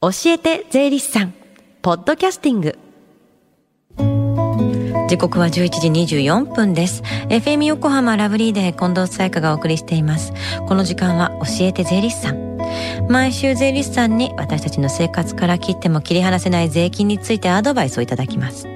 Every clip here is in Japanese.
教えて税理士さん。ポッドキャスティング。時刻は11時24分です。FM 横浜ラブリーで近藤沙耶香がお送りしています。この時間は教えて税理士さん。毎週税理士さんに私たちの生活から切っても切り離せない税金についてアドバイスをいただきます。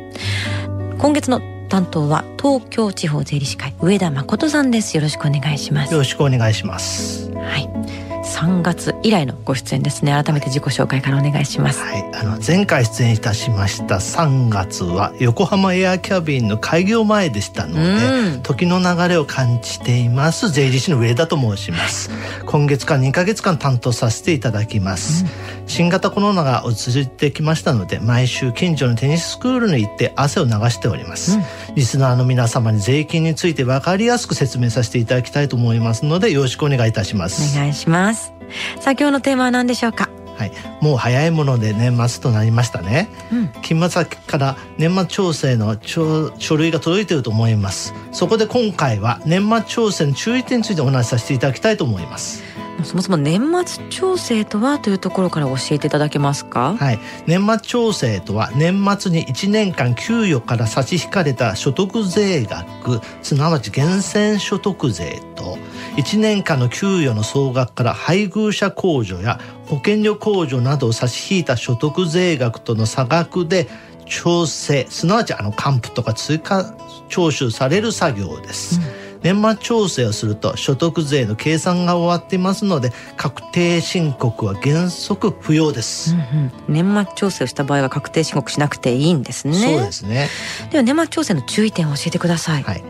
今月の担当は東京地方税理士会上田誠さんです。よろしくお願いします。よろしくお願いします。はい3月以来のご出演ですね。改めて自己紹介からお願いします。はい。あの前回出演いたしました3月は横浜エアキャビンの開業前でしたので、時の流れを感じています税理士の上田と申します。今月から2ヶ月間担当させていただきます、うん、新型コロナが落ち着いてきましたので毎週近所のテニススクールに行って汗を流しております、うん、リスナーの皆様に税金について分かりやすく説明させていただきたいと思いますのでよろしくお願いいたします。お願いします。さあ今日のテーマは何でしょうか？はい、もう早いもので年末となりましたね、うん、金末から年末調整の書類が届いていると思います。そこで今回は年末調整の注意点についてお話しさせていただきたいと思いますそもそも年末調整とはというところから教えていただけますか？はい。年末調整とは年末に1年間給与から差し引かれた所得税額すなわち源泉所得税と1年間の給与の総額から配偶者控除や保険料控除などを差し引いた所得税額との差額で調整すなわちあの還付とか追加徴収される作業です。うん年末調整をすると所得税の計算が終わっていますので確定申告は原則不要です、うんうん、年末調整をした場合は確定申告しなくていいんですね。そうですね。では年末調整の注意点を教えてください、はい。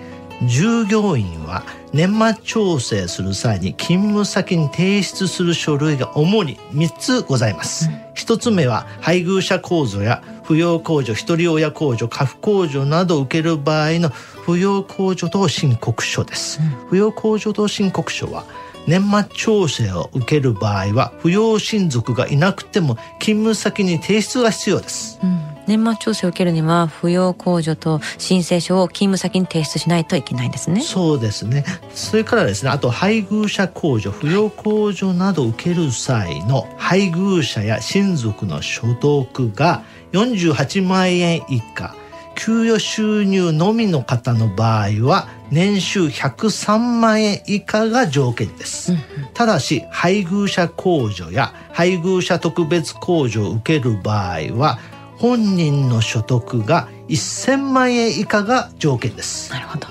従業員は年末調整する際に勤務先に提出する書類が主に3つございます。1つ目は配偶者控除や扶養控除、一人親控除、家父控除などを受ける場合の扶養控除等申告書です。扶養控除等申告書は年末調整を受ける場合は扶養親族がいなくても勤務先に提出が必要です。うん年末調整を受けるには扶養控除と申請書を勤務先に提出しないといけないんですね。そうですね。それからですねあと配偶者控除扶養控除などを受ける際の配偶者や親族の所得が48万円以下。給与収入のみの方の場合は年収103万円以下が条件です、ただし配偶者控除や配偶者特別控除を受ける場合は本人の所得が1000万円以下が条件です。なるほど。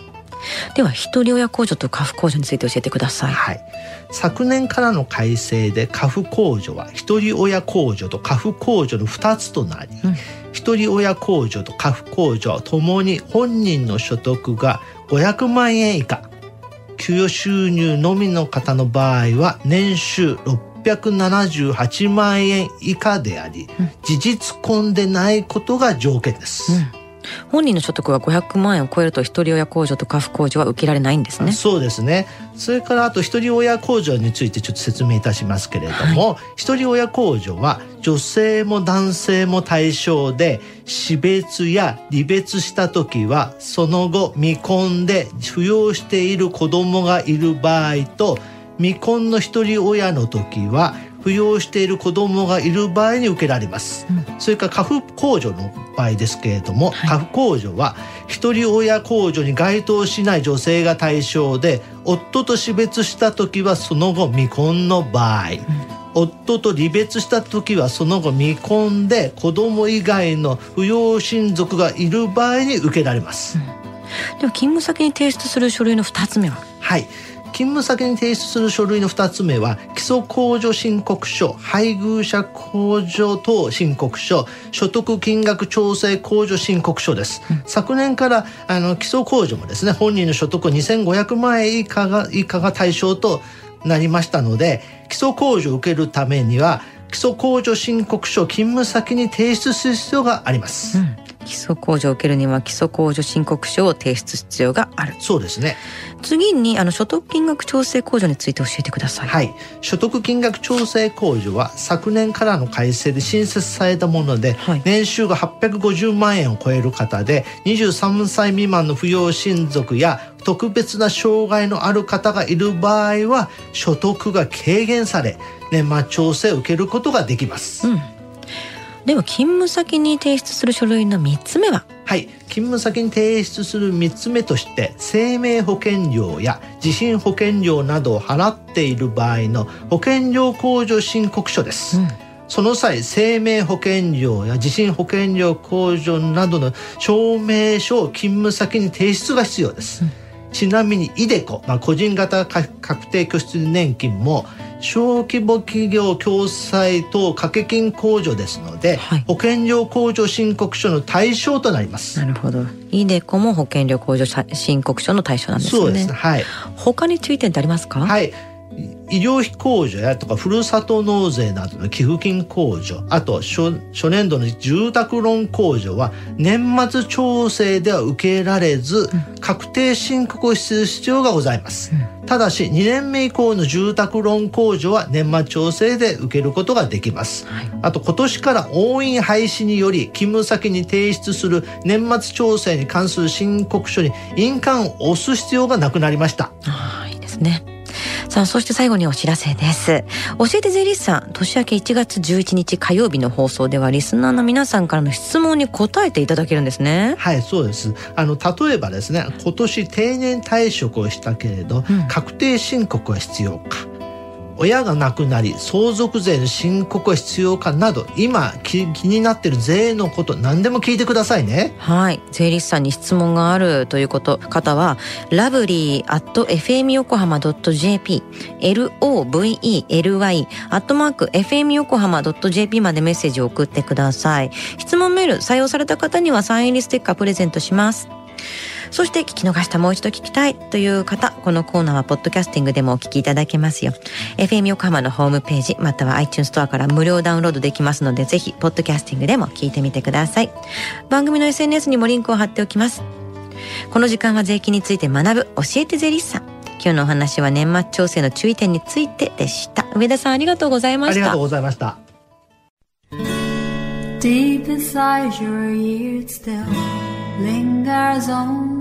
では一人親控除と家父控除について教えてください。はい。昨年からの改正で家父控除は一人親控除と家父控除の2つとなり、うん、一人親控除と家父控除はともに本人の所得が500万円以下、給与収入のみの方の場合は年収678万円以下であり、うん、事実婚でないことが条件です。うん。本人の所得が500万円を超えると一人親控除と家父控除は受けられないんですね。そうですね。それからあと一人親控除についてちょっと説明いたしますけれども、はい、一人親控除は女性も男性も対象で死別や離別した時はその後未婚で扶養している子供がいる場合と未婚の一人親の時は扶養している子供がいる場合に受けられます、うん、それから家父控除の場合ですけれども、はい、家父控除は一人親控除に該当しない女性が対象で夫と死別した時はその後未婚の場合、うん、夫と離別した時はその後未婚で子供以外の扶養親族がいる場合に受けられます、うん、では勤務先に提出する書類の2つ目は？はい勤務先に提出する書類の2つ目は基礎控除申告書配偶者控除等申告書所得金額調整控除申告書です、うん、昨年からあの基礎控除もですね本人の所得2500万円以下が以下が対象となりましたので基礎控除を受けるためには基礎控除申告書を勤務先に提出する必要があります、うん基礎控除を受けるには基礎控除申告書を提出必要がある。そうですね。次にあの所得金額調整控除について教えてください。はい。所得金額調整控除は昨年からの改正で新設されたもので、はい、年収が850万円を超える方で23歳未満の扶養親族や特別な障害のある方がいる場合は所得が軽減され年末調整を受けることができます、うんでは勤務先に提出する書類の3つ目は？はい。勤務先に提出する3つ目として生命保険料や地震保険料などを払っている場合の保険料控除申告書です、うん。その際生命保険料や地震保険料控除などの証明書を勤務先に提出が必要です、ちなみにイデコ、まあ、個人型か確定拠出年金も小規模企業共済等掛け金控除ですので、はい。保険料控除申告書の対象となります。なるほど。イデコも保険料控除申告書の対象なんですそうです。ねはい。他に注意点ってありますか？はい。医療費控除やとかふるさと納税などの寄付金控除あと初初年度の住宅ローン控除は年末調整では受けられず、確定申告をする必要がございます、ただし2年目以降の住宅ローン控除は年末調整で受けることができます、はい。あと今年から押印廃止により勤務先に提出する年末調整に関する申告書に印鑑を押す必要がなくなりました。ああいいですねさあそして最後にお知らせです教えて税理士さん年明け1月11日火曜日の放送ではリスナーの皆さんからの質問に答えていただけるんですねはい、そうです。あの、例えばですね、今年定年退職をしたけれど、うん確定申告は必要か。親が亡くなり相続税の申告は必要かなど今気になってる税のこと何でも聞いてくださいねはい。税理士さんに質問があるということ、方は、lovely.fmyokohama.jp、l-o-v-e-l-y、アットマーク、fmyokohama.jp までメッセージを送ってください。質問メール採用された方にはサイン入りステッカープレゼントします。そして聞き逃したもう一度聞きたいという方、このコーナーはポッドキャスティングでもお聞きいただけますよ。FM 横浜のホームページ、または iTunes ストアから無料ダウンロードできますので、ぜひ、ポッドキャスティングでも聞いてみてください。番組の SNS にもリンクを貼っておきます。この時間は税金について学ぶ教えて税理士さん。今日のお話は年末調整の注意点についてでした。上田さんありがとうございましたありがとう。ございました Deep inside your ears still lingers on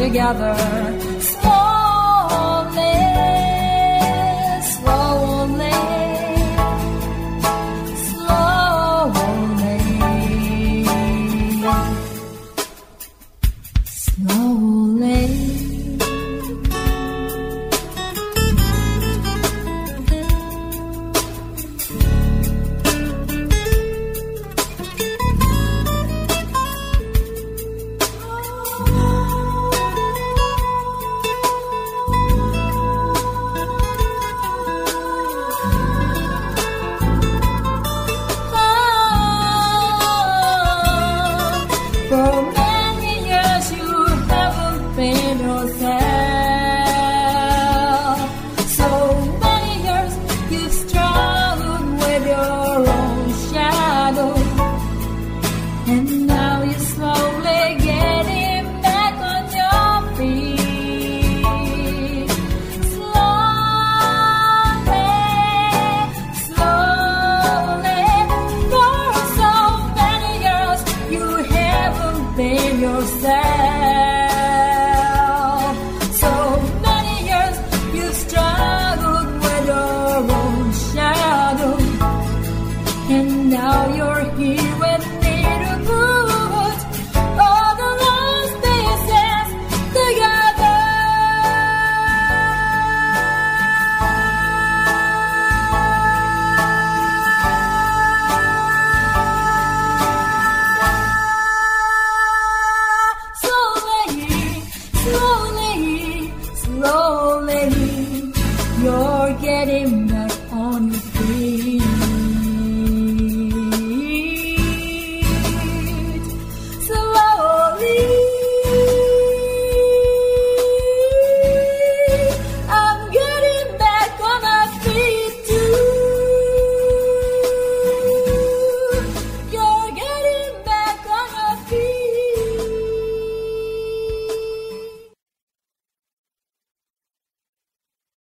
Together.